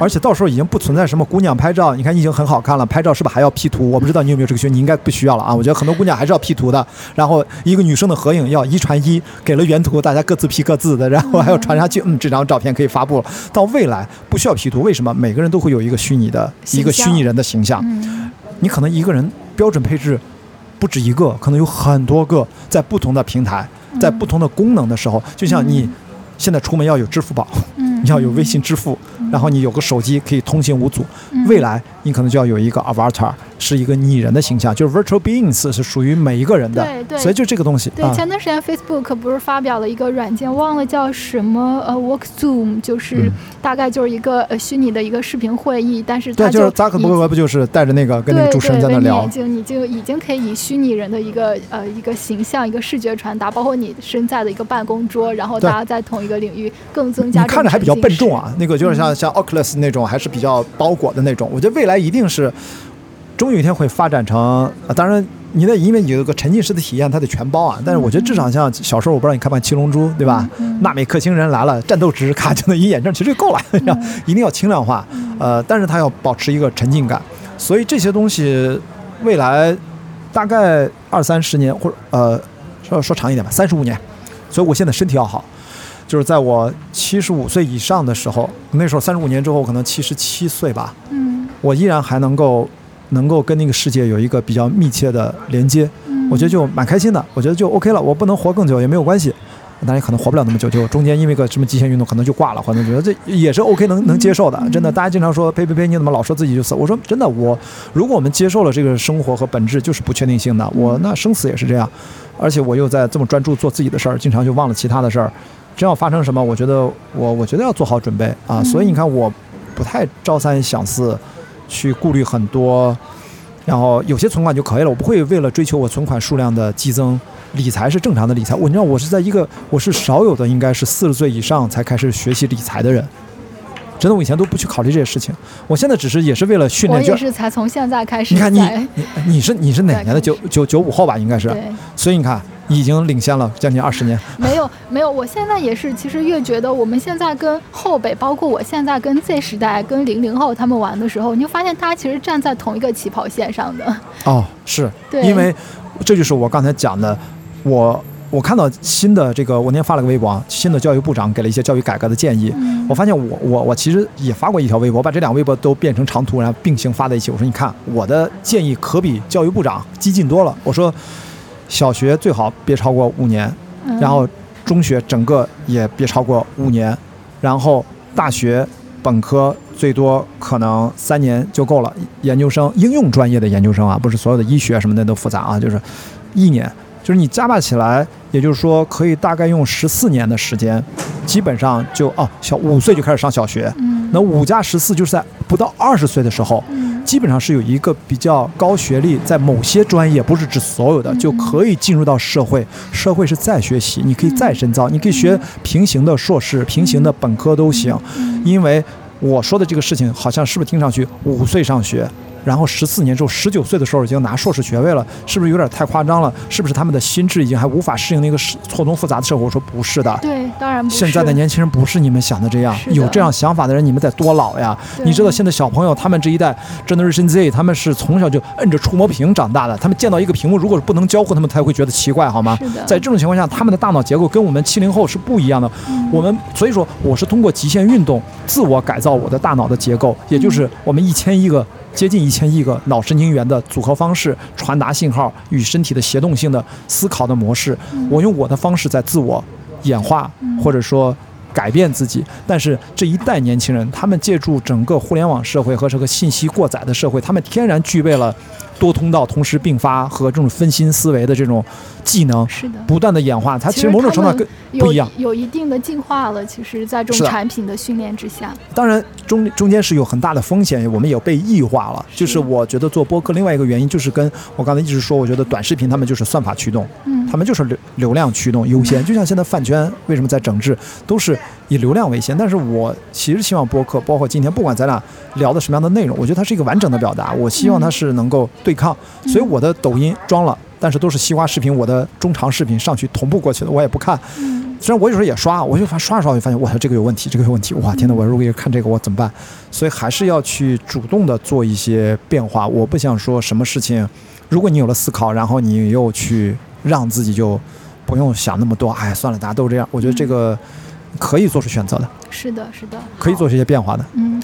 而且到时候已经不存在什么姑娘拍照，你看已经很好看了，拍照是不是还要 P 图？我不知道你有没有这个需求，你应该不需要了啊。我觉得很多姑娘还是要 P 图的，然后一个女生的合影要一传一，给了原图，大家各自 P 各自的，然后还要传上去，嗯，这张照片可以发布了。到未来不需要 P 图，为什么？每个人都会有一个虚拟的一个虚拟人的形象，你可能一个人标准配置不止一个，可能有很多个，在不同的平台，在不同的功能的时候，就像你现在出门要有支付宝。你要有微信支付，然后你有个手机可以通行无阻。未来你可能就要有一个 avatar，是一个拟人的形象，就是 virtual beings 是属于每一个人的。对对。所以就这个东西。对，前段时间 Facebook 不是发表了一个软件，忘了叫什么呃，Work Zoom，就是大概就是一个呃虚拟的一个视频会议，但是对，就是扎克伯格不就是带着那个跟那个主持人在那聊？对对，你就你就已经可以以虚拟人的一个呃一个形象、一个视觉传达，包括你身在的一个办公桌，然后大家在同一个领域更增加。你看着还比较笨重啊，那个就是像像 Oculus 那种，还是比较包裹的那种。我觉得未来一定是，终有一天会发展成。当然，你得因为有个沉浸式的体验，它得全包啊。但是我觉得至少像小时候，我不知道你看不看《七龙珠》，对吧？纳美克星人来了，战斗值卡就能一眼证，其实就够了。一定要轻量化，呃，但是它要保持一个沉浸感。所以这些东西，未来大概二三十年，或者呃，说说长一点吧，三十五年。所以我现在身体要好。就是在我七十五岁以上的时候，那时候三十五年之后，可能七十七岁吧。嗯，我依然还能够，能够跟那个世界有一个比较密切的连接。嗯，我觉得就蛮开心的。我觉得就 OK 了。我不能活更久也没有关系，当然可能活不了那么久，就中间因为个什么极限运动可能就挂了，或者觉得这也是 OK 能能接受的。真的，大家经常说呸呸呸，你怎么老说自己就死？我说真的，我如果我们接受了这个生活和本质就是不确定性的，我那生死也是这样。而且我又在这么专注做自己的事儿，经常就忘了其他的事儿。真要发生什么，我觉得我我觉得要做好准备啊，所以你看，我不太朝三想四，去顾虑很多，然后有些存款就可以了，我不会为了追求我存款数量的激增，理财是正常的理财。我你知道，我是在一个我是少有的，应该是四十岁以上才开始学习理财的人。真的，我以前都不去考虑这些事情，我现在只是也是为了训练。我也是才从现在开始。你看你你你是你是哪年的？九九九五后吧，应该是。所以你看。已经领先了将近二十年。没有没有，我现在也是，其实越觉得我们现在跟后辈，包括我现在跟 Z 时代、跟零零后他们玩的时候，你就发现大家其实站在同一个起跑线上的。哦，是，因为这就是我刚才讲的，我我看到新的这个，我那天发了个微博，新的教育部长给了一些教育改革的建议。我发现我我我其实也发过一条微博，把这两个微博都变成长图，然后并行发在一起。我说你看，我的建议可比教育部长激进多了。我说。小学最好别超过五年，然后中学整个也别超过五年，然后大学本科最多可能三年就够了。研究生应用专业的研究生啊，不是所有的医学什么的都复杂啊，就是一年，就是你加把起来，也就是说可以大概用十四年的时间，基本上就哦，小五岁就开始上小学，那五加十四就是在不到二十岁的时候。基本上是有一个比较高学历，在某些专业，不是指所有的，就可以进入到社会。社会是再学习，你可以再深造，你可以学平行的硕士、平行的本科都行。因为我说的这个事情，好像是不是听上去五岁上学？然后十四年之后，十九岁的时候已经拿硕士学位了，是不是有点太夸张了？是不是他们的心智已经还无法适应那个错综复杂的社会？我说不是的，对，当然不是。现在的年轻人不是你们想的这样，有这样想法的人，你们得多老呀？你知道现在小朋友他们这一代，Generation Z，他们是从小就摁着触摸屏长大的，他们见到一个屏幕，如果是不能交互，他们才会觉得奇怪，好吗？在这种情况下，他们的大脑结构跟我们七零后是不一样的。我们所以说，我是通过极限运动自我改造我的大脑的结构，也就是我们一千一个。接近一千亿个脑神经元的组合方式，传达信号与身体的协动性的思考的模式，我用我的方式在自我演化，或者说改变自己。但是这一代年轻人，他们借助整个互联网社会和这个信息过载的社会，他们天然具备了。多通道同时并发和这种分心思维的这种技能，是的，不断的演化，它其实某种程度跟不一样，有一定的进化了。其实，在这种产品的训练之下，当然中中间是有很大的风险，我们也被异化了。就是我觉得做播客另外一个原因，就是跟我刚才一直说，我觉得短视频他们就是算法驱动，嗯，他们就是流流量驱动优先。就像现在饭圈为什么在整治，都是以流量为先。但是我其实希望播客，包括今天不管咱俩聊的什么样的内容，我觉得它是一个完整的表达。我希望它是能够。对抗，所以我的抖音装了，但是都是西瓜视频，我的中长视频上去同步过去的，我也不看。虽然我有时候也刷，我就发刷着刷，我就发现哇，这个有问题，这个有问题，哇，天呐，我如果看这个我怎么办？所以还是要去主动的做一些变化。我不想说什么事情，如果你有了思考，然后你又去让自己就不用想那么多，哎，算了，大家都这样。我觉得这个可以做出选择的，是的，是的，可以做出一些变化的。嗯。